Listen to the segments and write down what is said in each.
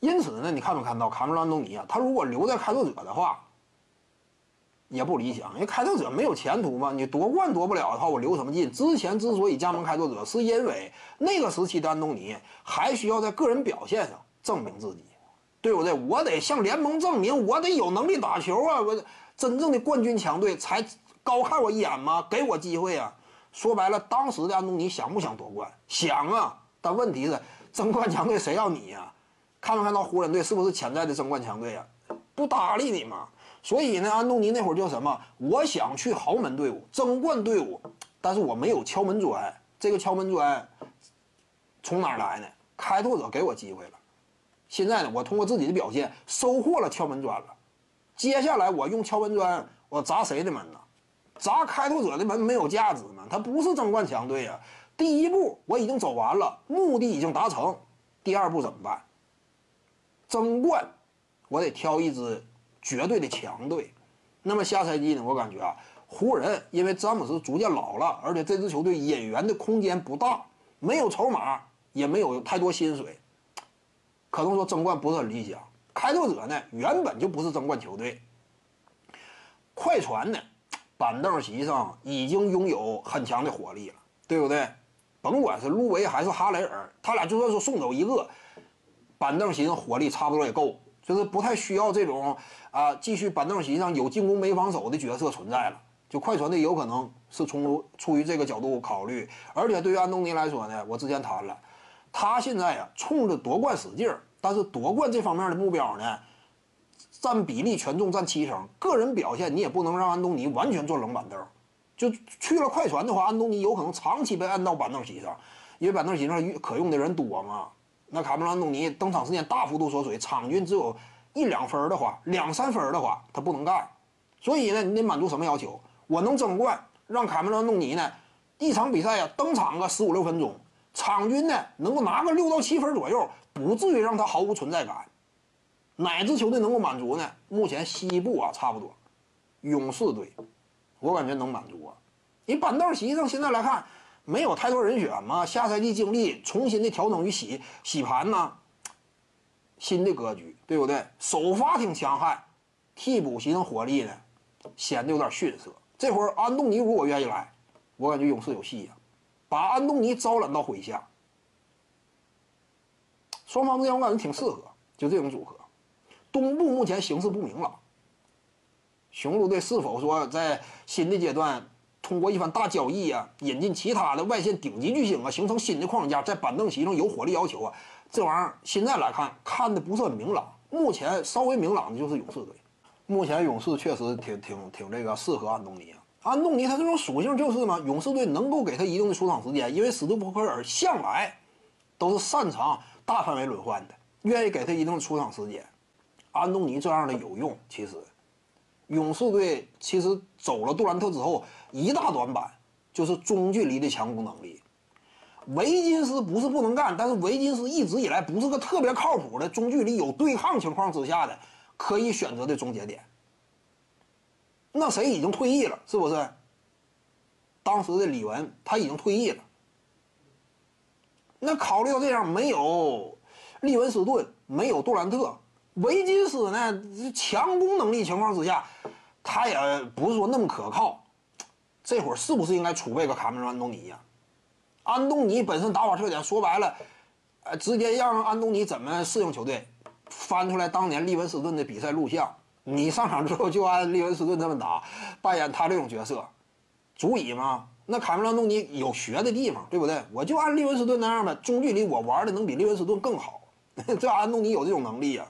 因此呢，你看没看到卡梅隆·安东尼啊？他如果留在开拓者的话，也不理想，因为开拓者没有前途嘛。你夺冠夺不了的话，我留什么劲？之前之所以加盟开拓者，是因为那个时期的安东尼还需要在个人表现上证明自己，对不对？我得向联盟证明，我得有能力打球啊！我真正的冠军强队才高看我一眼吗？给我机会啊！说白了，当时的安东尼想不想夺冠？想啊！但问题是，争冠强队谁要你呀？看没看到湖人队是不是潜在的争冠强队啊？不搭理你嘛！所以呢，安东尼那会儿叫什么？我想去豪门队伍、争冠队伍，但是我没有敲门砖。这个敲门砖从哪来呢？开拓者给我机会了。现在呢，我通过自己的表现收获了敲门砖了。接下来我用敲门砖，我砸谁的门呢？砸开拓者的门没有价值吗？他不是争冠强队啊。第一步我已经走完了，目的已经达成。第二步怎么办？争冠，我得挑一支绝对的强队。那么下赛季呢？我感觉啊，湖人因为詹姆斯逐渐老了，而且这支球队引援的空间不大，没有筹码，也没有太多薪水，可能说争冠不是很理想。开拓者呢，原本就不是争冠球队。快船呢，板凳席上已经拥有很强的火力了，对不对？甭管是路维还是哈雷尔，他俩就算说送走一个，板凳席上火力差不多也够，就是不太需要这种啊继续板凳席上有进攻没防守的角色存在了。就快船队有可能是从出于这个角度考虑，而且对于安东尼来说呢，我之前谈了，他现在呀冲着夺冠使劲儿，但是夺冠这方面的目标呢，占比例权重占七成，个人表现你也不能让安东尼完全坐冷板凳。就去了快船的话，安东尼有可能长期被按到板凳席上，因为板凳席上可用的人多嘛。那卡梅隆·安东尼登场时间大幅度缩水，场均只有一两分的话，两三分的话，他不能干。所以呢，你得满足什么要求？我能争冠，让卡梅隆·安东尼呢一场比赛呀登场个十五六分钟，场均呢能够拿个六到七分左右，不至于让他毫无存在感。哪支球队能够满足呢？目前西部啊差不多，勇士队。我感觉能满足啊！你板凳席上现在来看，没有太多人选嘛。下赛季经历重新的调整与洗洗盘呢，新的格局，对不对？首发挺强悍，替补席上火力呢，显得有点逊色。这会儿安东尼如果愿意来，我感觉勇士有戏呀，把安东尼招揽到麾下，双方之间我感觉挺适合，就这种组合。东部目前形势不明朗。雄鹿队是否说在新的阶段通过一番大交易啊，引进其他的外线顶级巨星啊，形成新的框架，在板凳席上有火力要求啊？这玩意儿现在来看看的不是很明朗。目前稍微明朗的就是勇士队。目前勇士确实挺挺挺这个适合安东尼啊。安东尼他这种属性就是嘛，勇士队能够给他一定的出场时间，因为史蒂夫科尔向来都是擅长大范围轮换的，愿意给他一定的出场时间。安东尼这样的有用，其实。勇士队其实走了杜兰特之后，一大短板就是中距离的强攻能力。维金斯不是不能干，但是维金斯一直以来不是个特别靠谱的中距离有对抗情况之下的可以选择的终结点。那谁已经退役了，是不是？当时的李文他已经退役了。那考虑到这样，没有利文斯顿，没有杜兰特。维金斯呢？强攻能力情况之下，他也不是说那么可靠。这会儿是不是应该储备个卡梅隆·安东尼呀？安东尼本身打法特点，说白了，呃，直接让安东尼怎么适应球队？翻出来当年利文斯顿的比赛录像，你上场之后就按利文斯顿这么打，扮演他这种角色，足以吗？那卡梅隆·安东尼有学的地方，对不对？我就按利文斯顿那样的中距离，我玩的能比利文斯顿更好。这安东尼有这种能力呀。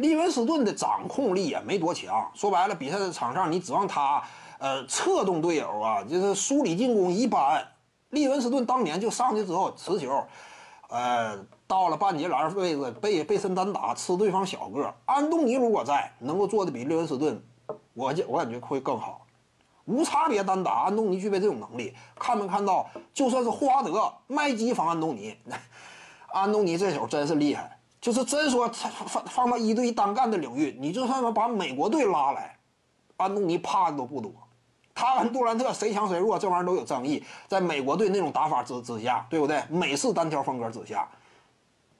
利文斯顿的掌控力也没多强，说白了，比赛的场上你指望他，呃，策动队友啊，就是梳理进攻一般。利文斯顿当年就上去之后持球，呃，到了半截篮位置背背身单打吃对方小个。安东尼如果在，能够做的比利文斯顿，我我感觉会更好。无差别单打，安东尼具备这种能力。看没看到？就算是霍华德麦基防安东尼，安东尼这手真是厉害。就是真说放放到一对一单干的领域，你就算把美国队拉来，安东尼怕的都不多。他跟杜兰特谁强谁弱，这玩意儿都有争议。在美国队那种打法之之下，对不对？美式单挑风格之下，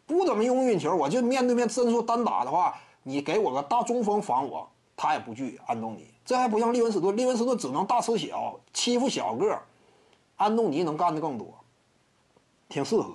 不怎么用运球，我就面对面真说单打的话，你给我个大中锋防我，他也不惧安东尼。这还不像利文斯顿，利文斯顿只能大吃小，欺负小个，安东尼能干的更多，挺适合。